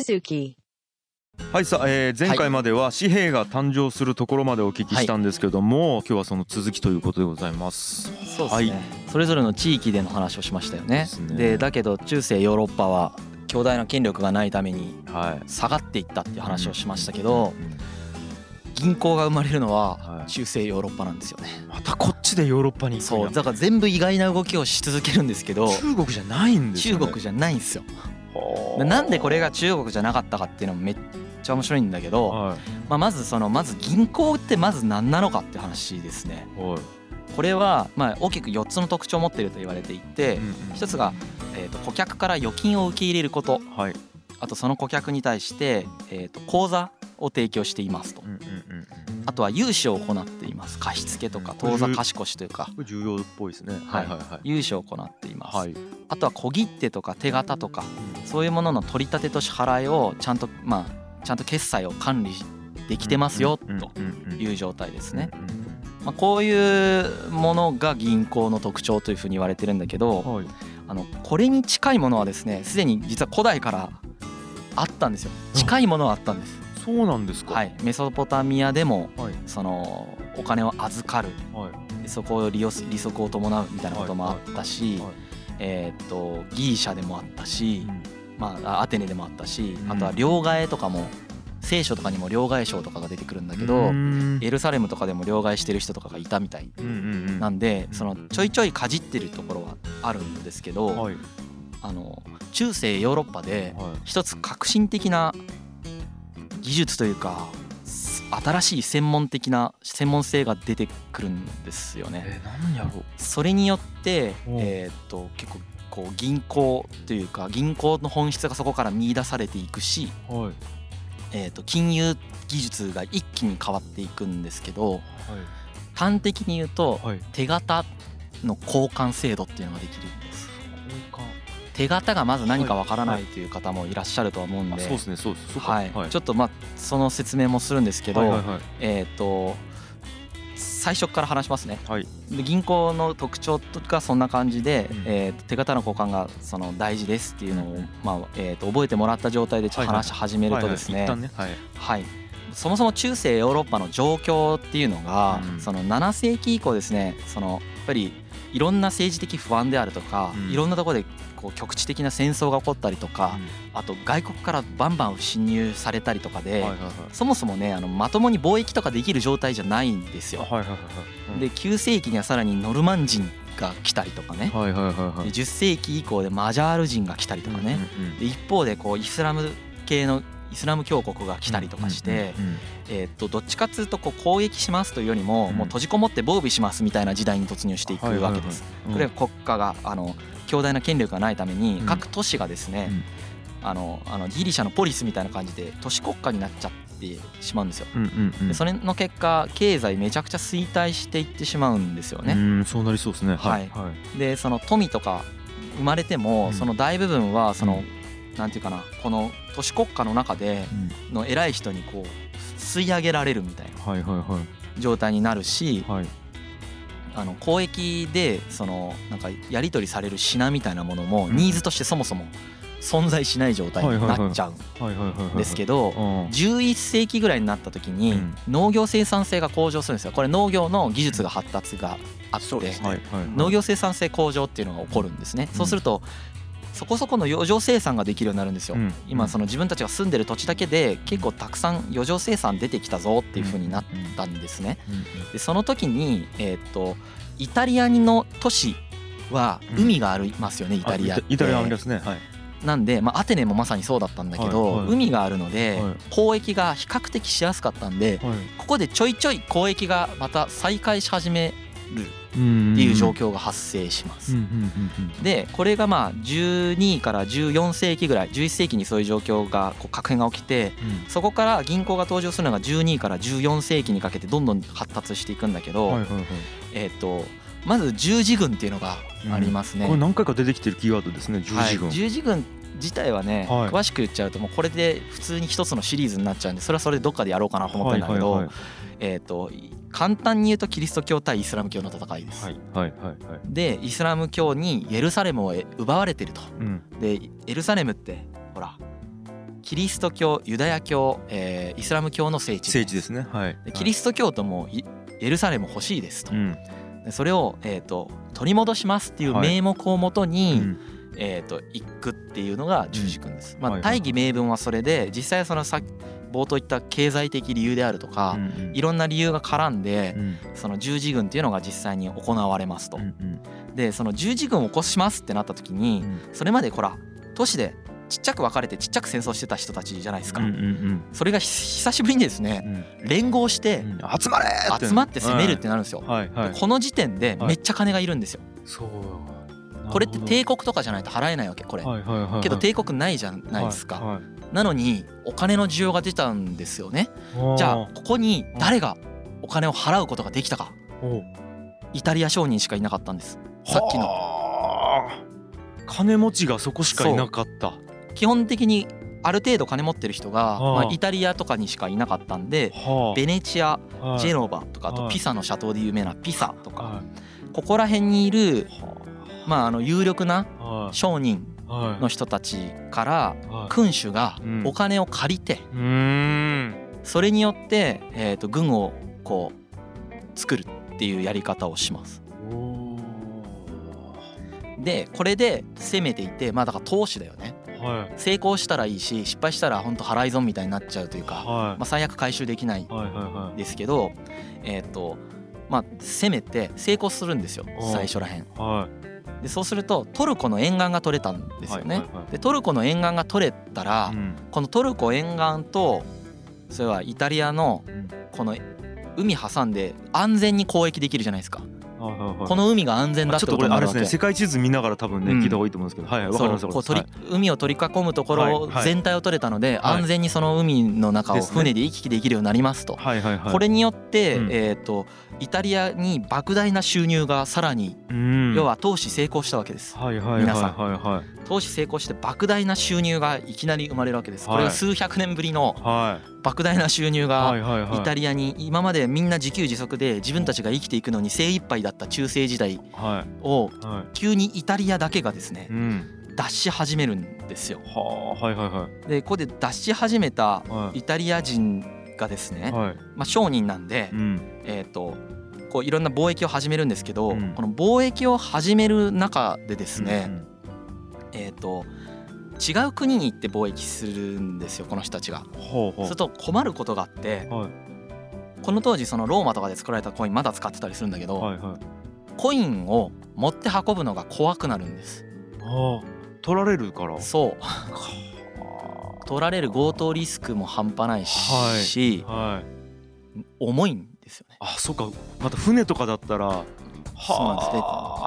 Suzuki. はいさあ、えー前回までは紙幣が誕生するところまでお聞きしたんですけども、今日はその続きということでございます。そうですね、はい。それぞれの地域での話をしましたよね。ですね。でだけど中世ヨーロッパは強大な権力がないためにはい。下がっていったっていう話をしましたけどうん銀行が生まれるのははい。中世ヨーロッパなんですよね。またこっちでヨーロッパにそう。だから全部意外な動きをし続けるんですけど中国じゃないんですよ、ね。中国じゃないんですよなんでこれが中国じゃなかったかっていうのもめっちゃ面白いんだけど、はまあ、まずそのまず銀行ってまず何なのかって話ですね。これはまあ大きく4つの特徴を持っていると言われていてうんうん。一つがえーと顧客から預金を受け入れること。はい。あとその顧客に対してえーと口座を提供していますと。あとは融資を行っています貸付とかうん当座貸し越しというか重要っぽいですね。はいはいはい融資を行っていますはい。あとは小切手とか手形とかそういうものの取り立てと支払いをちゃんとまあちゃんと決済を管理できてますよという状態ですね。まあ、こういうものが銀行の特徴というふうに言われてるんだけどはい。あのこれに近いものはですねすでに実は古代からあったんですよ近いものはあったんです。そうなんですか。。はい。い、メソポタミアでもはい。そのお金を預かる。はい。でそこを利利息を伴うみたいなこともあったしはい。えーっとギリシャでもあったし、うん。まあ、アテネでもあったしうん。あとは両替とかも聖書とかにも両替商とかが出てくるんだけどうん。エルサレムとかでも両替してる人とかがいたみたいうんうんうん。なんでそのちょいちょいかじってるところはあるんですけどはい。あの中世ヨーロッパではい。一つ革新的な技術というか新しい専門的な専門性が出てくるんですよね。えやろう。それによってえーっと結構こう銀行というか銀行の本質がそこから見出されていくし、はい。えー、と金融技術が一気に変わっていくんですけど端的に言うと手形の交換制度っていうのができるんです手形がまず何かわからないという方もいらっしゃるとは思うんで、あそうですねそうですはい。はい。ちょっとまあその説明もするんですけど、えっ、と最初から話しますね。はい。で銀行の特徴がそんな感じで、うん。えーと手形の交換がその大事ですっていうのを、まあえーと覚えてもらった状態でちょっと話し始めるとですね、そもそも中世ヨーロッパの状況っていうのが、うん。その7世紀以降ですねそのやっぱりいろんな政治的不安であるとか、うん。いろんなところでこう局地的な戦争が起こったりとか、あと外国からバンバン侵入されたりとかで、そもそもねあのまともに貿易とかできる状態じゃないんですよ。で9世紀にはさらにノルマン人が来たりとかね、はいはいはいはい。で10世紀以降でマジャール人が来たりとかね、で一方でこうイスラム系のイスラム教国が来たりとかして、えー、とどっちかっつうとこう攻撃しますというよりも、うん。もう閉じこもって防備しますみたいな時代に突入していくわけです。うん。これは国家があの強大な権力がないためにうん。各都市がですね、あのあのギリシャのポリスみたいな感じで都市国家になっちゃってしまうんですよ。でそれの結果経済めちゃくちゃ衰退していってしまうんですよね。うんそうなりそうですね。はい。はい。でその富とか生まれても、うん。その大部分はその、うなんていうかなこの都市国家の中でうん。の偉い人にこう吸い上げられるみたいな状態になるしはいあの交易でそのなんかやり取りされる品みたいなものもうん。ニーズとしてそもそも存在しない状態になっちゃうんですけどうん11世紀ぐらいになった時にうん。農業生産性が向上するんですよ。これ農業の技術が発達があって農業生産性向上っていうのが起こるんですね。うんそうするとそこそこの余剰生産ができるようになるんですよ。うん。今その自分たちが住んでる土地だけで結構たくさん余剰生産出てきたぞっていう風になったんですね。うんでその時にえーっとイタリアの都市は海がありますよね、イタリアイタリアありますね。はい。なんで、まあ、アテネもまさにそうだったんだけど、はいはい。海があるので、はい。交易が比較的しやすかったんではい。ここでちょいちょい交易がまた再開し始めるっっていう状況が発生します。でこれがまあ12から14世紀ぐらい11世紀にそういう状況がこう確変が起きてうん。そこから銀行が登場するのが12から14世紀にかけてどんどん発達していくんだけど、えっ、とまず十字軍っていうのがありますね。これ何回か出てきてるキーワードですね十字軍。はい、十字軍自体はね、はい。詳しく言っちゃうともうこれで普通に一つのシリーズになっちゃうんでそれはそれでどっかでやろうかなと思ってるんだけど、はいはいえっ、と簡単に言うとキリスト教対イスラム教の戦いです。はいはいはいはい。でイスラム教にエルサレムを奪われてると。うん。でエルサレムってほらキリスト教ユダヤ教、えー、イスラム教の聖地。聖地ですね。はい。キリスト教徒もエルサレム欲しいですと、うん、それを、えーと、取り戻しますっていう名目をもとに、はいうんえーと、行くっていうのが十字軍です。まあ、大義名分はそれで実際そのさ冒頭言った経済的理由であるとか、うんうん、いろんな理由が絡んで、うん、その十字軍っていうのが実際に行われますと。うんうん、でその十字軍を起こしますってなった時に、うん、それまでほら都市でちっちゃく分かれてちっちゃく戦争してた人たちじゃないですか、うんうんうん、それが久しぶりにですね、うん、連合して、集まれ集まって攻めるってなるんですよ、はいはい、この時点でめっちゃ金がいるんですよ、そうこれって帝国とかじゃないと払えないわけこれ、はいはいはいはい、けど帝国ないじゃないですか、はいはい、なのにお金の需要が出たんですよね。じゃあここに誰がお金を払うことができたか。イタリア商人しかいなかったんです。さっきの。金持ちがそこしかいなかった。基本的にある程度金持ってる人が、まあ、イタリアとかにしかいなかったんで、ベネチアジェノバとかあとピサの斜塔で有名なピサとか、ここら辺にいる、まあ、あの有力な商人の人たちから君主がお金を借りてそれによって、えー、と軍をこう作るっていうやり方をします。でこれで攻めていてまあだから投資だよね。はい、成功したらいいし失敗したら本当払い損みたいになっちゃうというか、はい、まあ、最悪回収できないですけど、えっ、とまあ攻めて成功するんですよ最初らへん。でそうするとトルコの沿岸が取れたんですよね。でトルコの沿岸が取れたら、うん、このトルコ沿岸とそれはイタリアのこの海挟んで安全に交易できるじゃないですか。この海が安全だってことになるわけ、ね、世界地図見ながら多分ね、聞いた方がいいと思うんですけど、はいはい、かりますこう取り、海を取り囲むところ全体を取れたので、安全にその海の中を船で行き来できるようになりますと、はいはいはい、これによって、えっ、とイタリアに莫大な収入がさらに、要は投資成功したわけです、はいはいはいはい、皆さん。投資成功して莫大な収入がいきなり生まれるわけです。これが数百年ぶりの莫大な収入がイタリアに今までみんな自給自足で自分たちが生きていくのに精一杯だった中世時代を急にイタリアだけがですね脱し始めるんですよ。でここで脱し始めたイタリア人がですねまあ商人なんでえっとこういろんな貿易を始めるんですけどこの貿易を始める中でですねえーと、違う国に行って貿易するんですよこの人たちが。ほうほう。すると困ることがあって、はい、この当時そのローマとかで作られたコインまだ使ってたりするんだけど、はいはい、コインを持って運ぶのが怖くなるんです。はあ、取られるから。そう取られる強盗リスクも半端ないし、はい。はい、重いんですよね。あそっか。また船とかだったらそうなんです。ね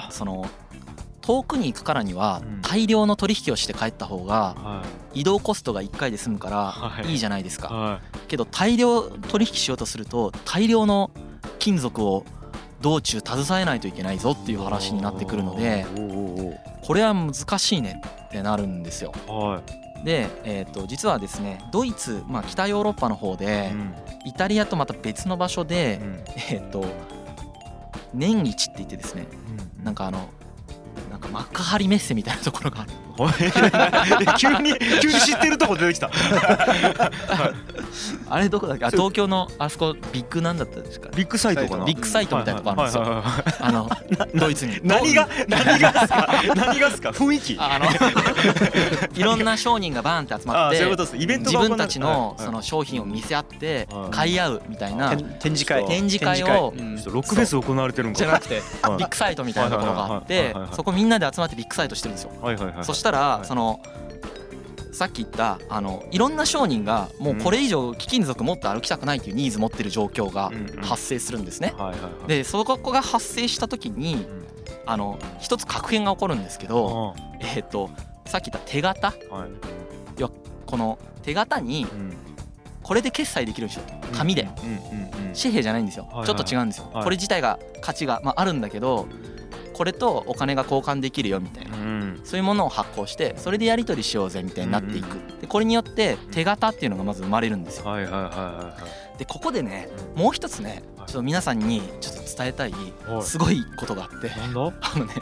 その遠くに行くからには大量の取引をして帰った方が移動コストが1回で済むからい。いじゃないですか。けど大量取引しようとすると大量の金属を道中携えないといけないぞっていう話になってくるのでこれは難しいねってなるんですよ。で、えー、と実はですねドイツ、まあ、北ヨーロッパの方で、イタリアとまた別の場所で、えっ、と年一って言ってですね、なんかあのなんか幕張メッセみたいなところがある 急に急に知ってるとこ出てきた。あれどこだっけ？あ東京のあそこビッグなんだったですか？ビッグサイトかな？ビッグサイトみたいなとこあるんですよ。あのドイツに何が何がですか何がですか雰囲気あのいろんな商人がバーンって集まって自分たちのその商品を見せ合って買い合うみたいな展示会展示会をロックフェス行われてるんじゃなくてビッグサイトみたいなところがあってそこみんなで集まってビッグサイトしてるんですよそしたらそのさっき言ったあのいろんな商人がもうこれ以上貴金属持って歩きたくないというニーズ持ってる状況が発生するんですね。でそこが発生した時にあの一つ確変が起こるんですけど、えっ、とさっき言った手形、はい、やこの手形にこれで決済できるんですよ紙で紙幣じゃないんですよ。ちょっと違うんですよ。これ自体が価値がまああるんだけどこれとお金が交換できるよみたいな、うん、そういうものを発行してそれでやり取りしようぜみたいになっていく、でこれによって手形っていうのがまず生まれるんですよ。でここでねもう一つねちょっと皆さんにちょっと伝えたいすごいことがあって。あのね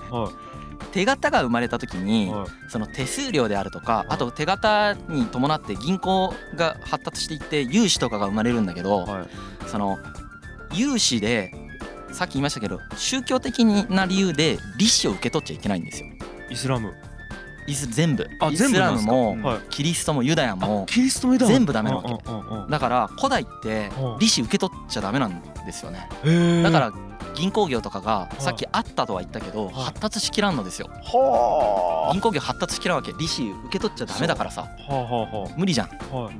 手形が生まれた時にその手数料であるとかあと手形に伴って銀行が発達していって融資とかが生まれるんだけどその融資でさっき言いましたけど宗教的な理由で利子を受け取っちゃいけないんですよ。イスラム。イス全部。イスラムもキリストもユダヤも全部ダメなわけ。だから古代って利子受け取っちゃダメなんですよね。だから銀行業とかがさっきあったとは言ったけど発達しきらんのですよ。銀行業発達しきらんわけ。利子受け取っちゃダメだからさ。無理じゃん。もう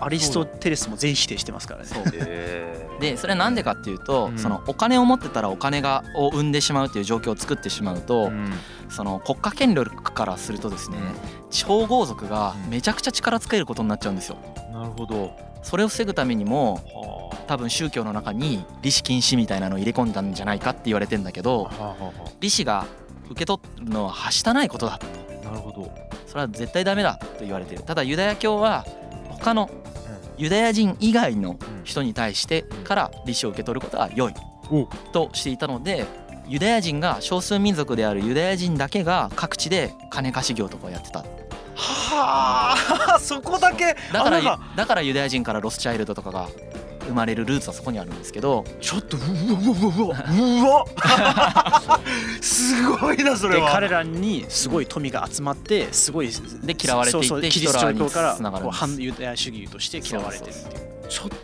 アリストテレスも全否定してますからね。でそれなんでかっていうとそのお金を持ってたらお金がを生んでしまうっていう状況を作ってしまうとその国家権力からするとですね超豪族がめちゃくちゃ力つけることになっちゃうんですよ。なるほど。それを防ぐためにも多分宗教の中に利子禁止みたいなのを入れ込んだんじゃないかって言われてんだけど利子が受け取るのははしたないことだと。なるほど。それは絶対ダメだと言われてる。ただユダヤ教は他のユダヤ人以外の人に対してから利子を受け取ることは良いとしていたのでユダヤ人が少数民族であるユダヤ人だけが各地で金貸し業とかをやってた。はあそこだけ。だからだからユダヤ人からロスチャイルドとかが生まれるルーツはそこにあるんですけどちょっとうわうわうわ すごいなそれは。彼らにすごい富が集まってすごいで嫌われていってキリスト教から反ユダヤ主義として嫌われてるっていう。ちょっと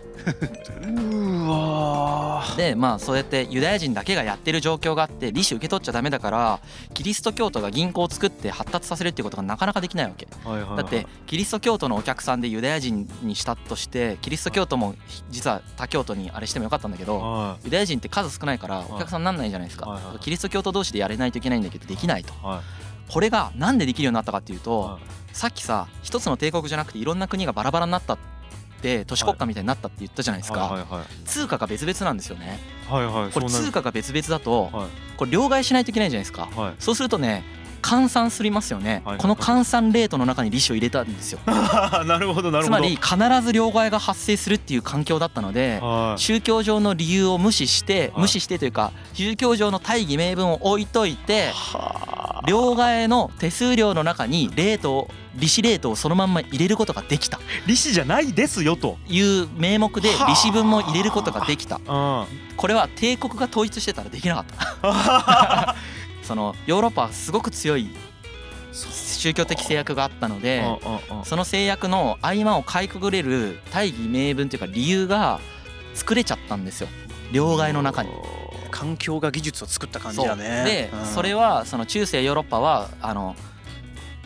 うわでまあそうやってユダヤ人だけがやってる状況があって利子受け取っちゃダメだからキリスト教徒が銀行を作って発達させるっていうことがなかなかできないわけ、だってキリスト教徒のお客さんでユダヤ人にしたとしてキリスト教徒も実は他教徒にあれしてもよかったんだけど、ユダヤ人って数少ないからお客さんなんないじゃないですか、キリスト教徒同士でやれないといけないんだけどできないと、これがなんでできるようになったかっていうと、さっきさ一つの帝国じゃなくていろんな国がバラバラになったって都市国家みたいになったって言ったじゃないですか、通貨が別々なんですよね、はいはい、これ通貨が別々だと、これ両替しないといけないじゃないですか、そうするとね換算すりますよね、この換算レートの中に利子を入れたんですよ。なるほどなるほど。つまり必ず両替が発生するっていう環境だったので、宗教上の理由を無視して、無視してというか宗教上の大義名分を置いといて、両替の手数料の中にレートを利子レートをそのまんま入れることができた。利子じゃないですよと。いう名目で利子分も入れることができた。これは帝国が統一してたらできなかった。そのヨーロッパはすごく強い宗教的制約があったのでその制約の合間をかいくぐれる大義名分というか理由が作れちゃったんですよ。両替の中に。環境が技術を作った感じだね。で、それはその中世ヨーロッパはあの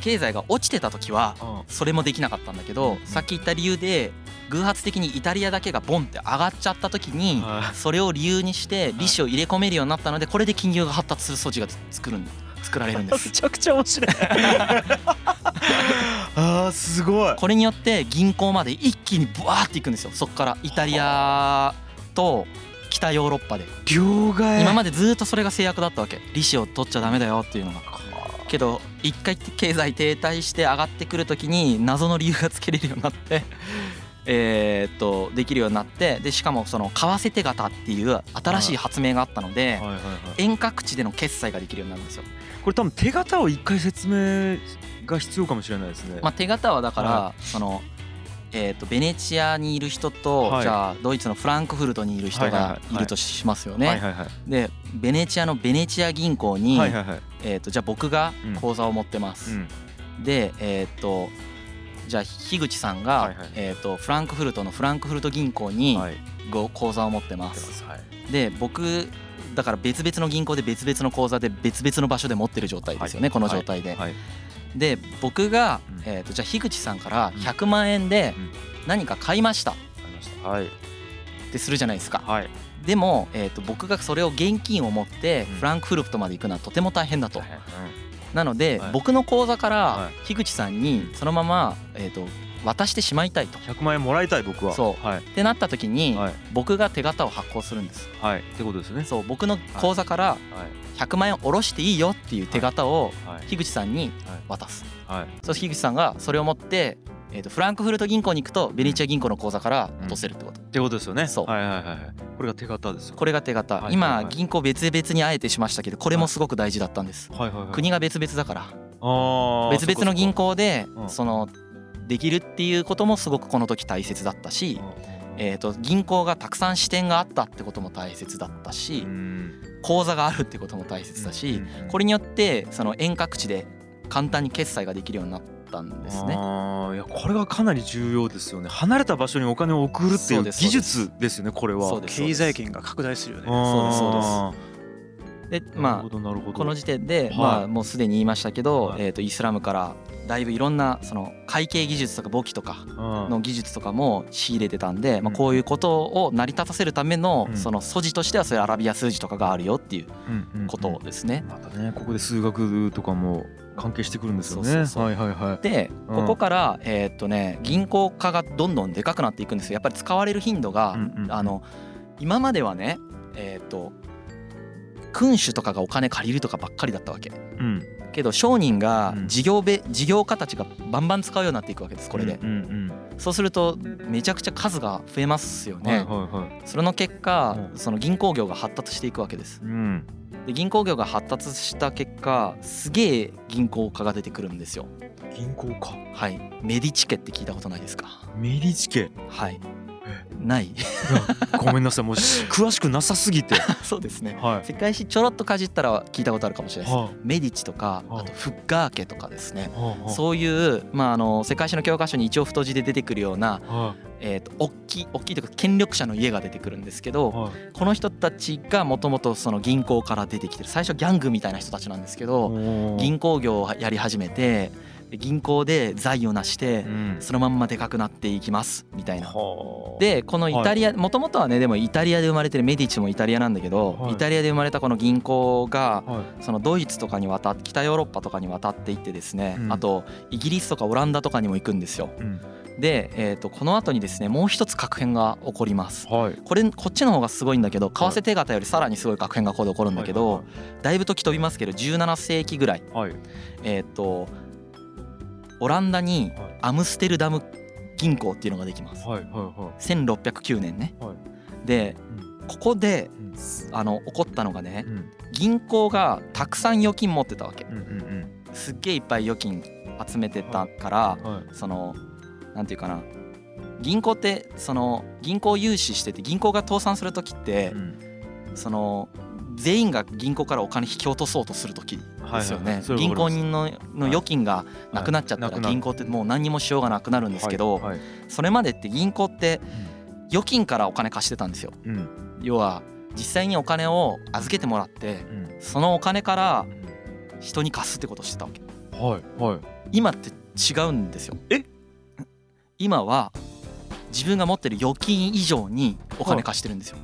経済が落ちてた時はそれもできなかったんだけど、さっき言った理由で偶発的にイタリアだけがボンって上がっちゃった時にそれを理由にして利子を入れ込めるようになったのでこれで金融が発達する装置が作る作られるんです。めちゃくちゃ面白い。あーすごい。これによって銀行まで一気にブワーっていくんですよ。そこからイタリアと北ヨーロッパで。両替？今までずっとそれが制約だったわけ。利子を取っちゃダメだよっていうのが。けど一回経済停滞して上がってくる時に謎の理由がつけれるようになって。えっとできるようになって。でしかもその為替手形っていう新しい発明があったので遠隔地での決済ができるようになるんですよ。これ多分手形を一回説明が必要かもしれないですね。まあ、手形はだから、そのえー、とベネチアにいる人と、はい、じゃあドイツのフランクフルトにいる人がいるとしますよね。でベネチアのベネチア銀行に、はいはいはい、えー、とじゃあ僕が口座を持ってます。うん、でえっ、ー、とじゃあ樋口さんが、はいはい、えー、とフランクフルトのフランクフルト銀行にご口座を持ってます。はい、で僕だから別々の銀行で別々の口座で別々の場所で持ってる状態ですよね、はい、この状態で。はいで僕が、えー、とじゃあ樋口さんから100万円で何か買いました。ってするじゃないですか。はい。でも、えー、と僕がそれを現金を持ってフランクフルトまで行くのはとても大変だと。なので、僕の口座から樋口さんにそのまま、えー、と渡してしまいたいと。100万円もらいたい僕は。そう、はい、ってなった時に、はい、僕が手形を発行するんです。はい。ってことですね。そう僕の口座から100万円下ろしていいよっていう手形を樋口さんに渡す、はい、そう樋口さんがそれを持ってえー、とフランクフルト銀行に行くとベネチア銀行の口座から落とせるってこと、ってことですよね。そう。はいはいはいはい。これが手形ですよ。これが手形、はいはい今銀行別々にあえてしましたけどこれもすごく大事だったんです、はいはいはい国が別々だから。あー別々の銀行でうん。そのできるっていうこともすごくこの時大切だったしえー、と銀行がたくさん支店があったってことも大切だったしうん。口座があるってことも大切だしこれによってその遠隔地で簡単に決済ができるようになったんですね。いやこれがかなり重要ですよね。離れた場所にお金を送るっていう技術ですよねこれは。経済圏が拡大するよね。そうですそうです。あでまあこの時点で、はい。まあもうすでに言いましたけど、はい。えー、とイスラムからだいぶいろんなその会計技術とか簿記とかの技術とかも仕入れてたんで、まあ、こういうことを成り立たせるためのうん。その素地としてはそういうアラビア数字とかがあるよっていうことですね。またねここで数学とかも関係してくるんですよね。でうん。ここからえーっとね銀行化がどんどんでかくなっていくんですよ。やっぱり使われる頻度があの今まではねえーっと君主とかがお金借りるとかばっかりだったわけ。うんけど商人がうん。事業べ事業家たちがバンバン使うようになっていくわけですこれで。うんうんそうするとめちゃくちゃ数が増えますようんはいねはいはい。それの結果うん。その銀行業が発達していくわけです。うん。で銀行業が発達した結果すげえ銀行家が出てくるんですよ。銀行かはい。メディチ家って聞いたことないですか？メリチ家はいない。ごめんなさいもうし 詳しくなさすぎて。そうですね。はい。世界史ちょろっとかじったら聞いたことあるかもしれないです。はメディチとかはあ。あとフッガー家とかですね。あはあ。そういうまああの世界史の教科書に一応太字で出てくるようなはえーと大きい大きいというか権力者の家が出てくるんですけいどはい。この人たちがもともとその銀行から出てきてる最初ギャングみたいな人たちなんですけど銀行業をやり始めてで銀行で財を成してうん。そのまんまでかくなっていきます。みたいな。はあでこのイタリアもともとはねでもイタリアで生まれてるメディチもイタリアなんだけど、はい。イタリアで生まれたこの銀行がはい。そのドイツとかに渡って北ヨーロッパとかに渡っていってですね、うん。あとイギリスとかオランダとかにも行くんですよ。うん。で、えー、とこの後にですねもう一つ核変が起こります。はい。これこっちの方がすごいんだけど為替手形よりさらにすごい核変がここで起こるんだけど、はいだいぶ時飛びますけど17世紀ぐらい。はい。えっ、とオランダにはい。アムステルダム銀行っていうのができます。はいはいは1609年ね。はい。でうん。ここでうん。あの起こったのがねいうん。銀行がたくさん預金持ってたわけ。うんうんすっげえいっぱい預金集めてたからうんはい。そのなんていうかな。銀行ってその銀行融資してて銀行が倒産する時ってうん。その全員が銀行からお金引き落とそうとする時ですよね。銀行人のの預金がなくなっちゃったら銀行ってもう何にもしようがなくなるんですけどはい。はい。それまでって銀行って預金からお金貸してたんですよ。うん。要は実際にお金を預けてもらってうん。そのお金から人に貸すってことをしてたわけ。はい。はい。今って違うんですよ。え？今は自分が持ってる預金以上にお金貸してるんですよ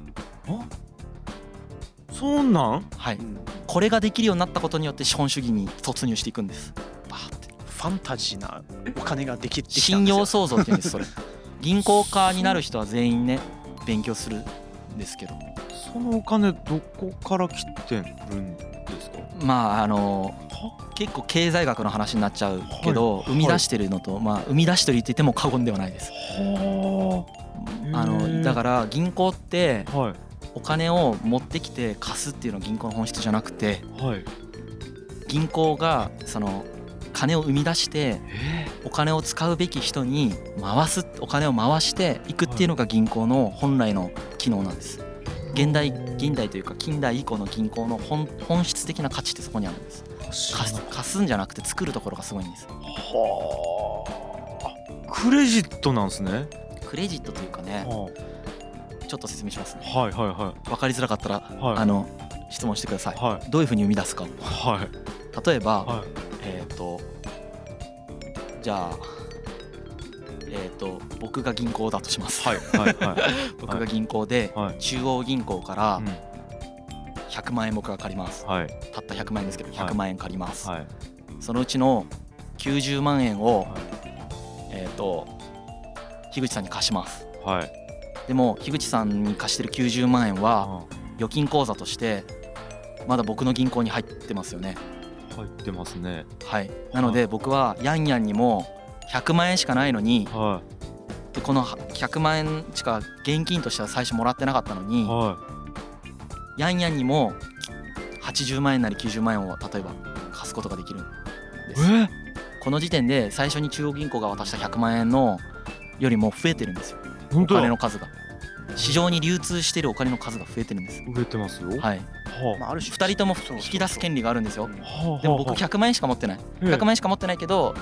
そんなん？はい。うん。これができるようになったことによって資本主義に突入していくんです。バーって。ファンタジーなお金ができてきた信んですよ。用創造って言うんですそれ。銀行家になる人は全員ね勉強するんですけど。そのお金どこから来てるんですか？まああの結構経済学の話になっちゃうけど、はい。生み出してるのと、まあ生み出してるって言っても過言ではないです。はあ。のだから銀行ってあはいお金を持ってきて貸すっていうのは銀行の本質じゃなくてはい。銀行がその金を生み出してえお金を使うべき人に回すお金を回していくっていうのが銀行の本来の機能なんです。現代現代というか近代以降の銀行の本本質的な価値ってそこにあるんです。貸す貸すんじゃなくて作るところがすごいんです。はあ。クレジットなんですね。クレジットというかねはちょっと説明しますね。いはいは分かりづらかったら、はいあの質問してください。はいどういうふうに生み出すか。はい例えば、はいえっ、とじゃあえっ、と僕が銀行だとします。はいはいはい 僕が銀行ではい中央銀行からうん100万円僕が借ります。はいたった100万円ですけどはい100万円借ります。はいそのうちの90万円を、はいえっ、と樋口さんに貸します。はいでも樋口さんに貸してる90万円はあ預金口座としてまだ僕の銀行に入ってますよね。入ってますね。はい。なので僕はヤンヤンにも100万円しかないのにはでこの100万円しか現金としては最初もらってなかったのにい。はヤンヤンにも80万円なり90万円を例えば貸すことができるんです。この時点で最初に中央銀行が渡した100万円のよりも増えてるんですよ。お本当だ。金の数が市場に流通してるお金の数が増えてるんです。増えてますよ。ははいまあ、ある種2人とも引き出す権利があるんですよ。でも僕はあ。100万円しか持ってない。ええ。100万円しか持ってないけど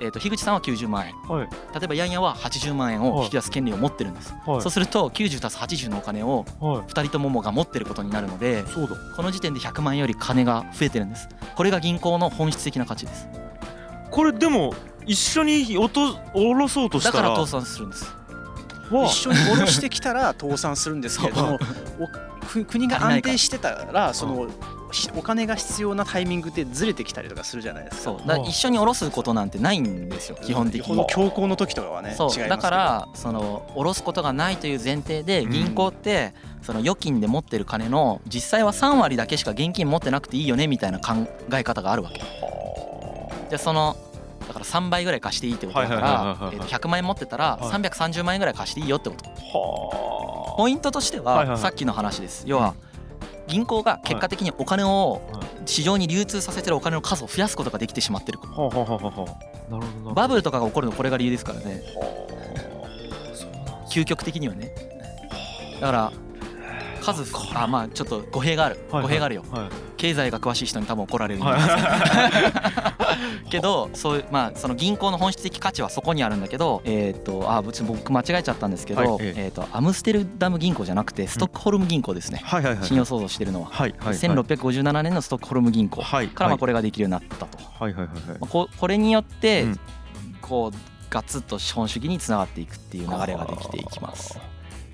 えーと樋口さんは90万円。はい。例えばヤンヤは80万円を引き出す権利を持ってるんです。はい。そうすると90たす80のお金をは2人ともが持ってることになるのでこの時点で100万円より金が増えてるんです。これが銀行の本質的な価値です。これでも一緒に落と下ろそうとしたら。だから倒産するんです。は一緒に下ろしてきたら倒産するんですけれども国が安定してたらそのひお金が必要なタイミングでずれてきたりとかするじゃないですか。そう。だから一緒に下ろすことなんてないんですよ基本的に。この強行の時とかはねそう。だからその下ろすことがないという前提でうん。銀行ってその預金で持ってる金の実際は3割だけしか現金持ってなくていいよねみたいな考え方があるわけ。じゃあそのだから3倍ぐらい貸していいってことだからえーと100万円持ってたらはい。330万円ぐらい貸していいよってこと。はポイントとしてはさっきの話です。要は銀行が結果的にお金を市場に流通させてるお金の数を増やすことができてしまってる。バブルとかが起こるのこれが理由ですからね。究極的にはね。だから数あまあちょっと語弊がある。はいはい。語弊があるよ。はい。経済が詳しい人に多分怒られるんはい。で すけどそういうまあその銀行の本質的価値はそこにあるんだけどえっとあ別に僕間違えちゃったんですけどはいええ。えっとアムステルダム銀行じゃなくてストックホルム銀行ですね。はいはいはい。信用創造してるのは。はいはいはい。1657年のストックホルム銀行はいからまあこれができるようになったと。はいはいはいはい。まあここれによってうん。こうガツッと資本主義につながっていくっていう流れができていきます。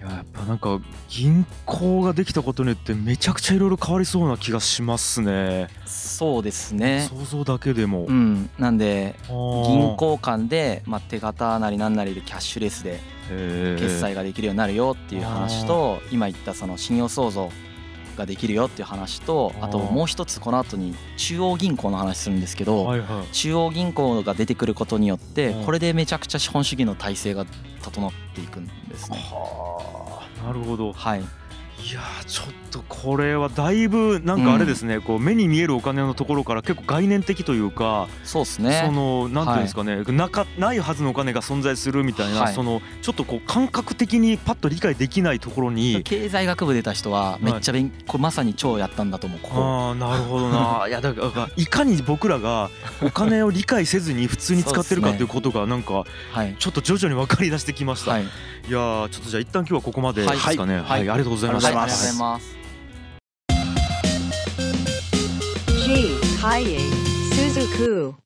いややっぱなんか銀行ができたことによってめちゃくちゃいろいろ変わりそうな気がしますね。そうですね。想像だけでも。うん、なんで銀銀行間で、まあ、手形なりなんなりでキャッシュレスで決済ができるようになるよっていう話と今言ったその信用創造ができるよっていう話とあともう一つこの後に中央銀行の話するんですけどはいはい。中央銀行が出てくることによってうん。これでめちゃくちゃ資本主義の体制が整っていくんですね。はあ。なるほど。はい、いやーちょっとこれはだいぶなんかあれですね、こう目に見えるお金のところから結構概念的というか、そうですね。そのなんていうんですかね、なかないはずのお金が存在するみたいな、はい。そのちょっとこう感覚的にパッと理解できないところに経済学部出た人はめっちゃ勉、これまさに超やったんだと思うここ。ああなるほどな。いやだからいかに僕らがお金を理解せずに普通に使ってるかそうですねっていうことがなんかはい。ちょっと徐々に分かり出してきました、、はい。いやーちょっとじゃあ一旦今日はここまでですかね。はい、はい。ありがとうございました。ありがとうございますありがとうございます G. Suzuku.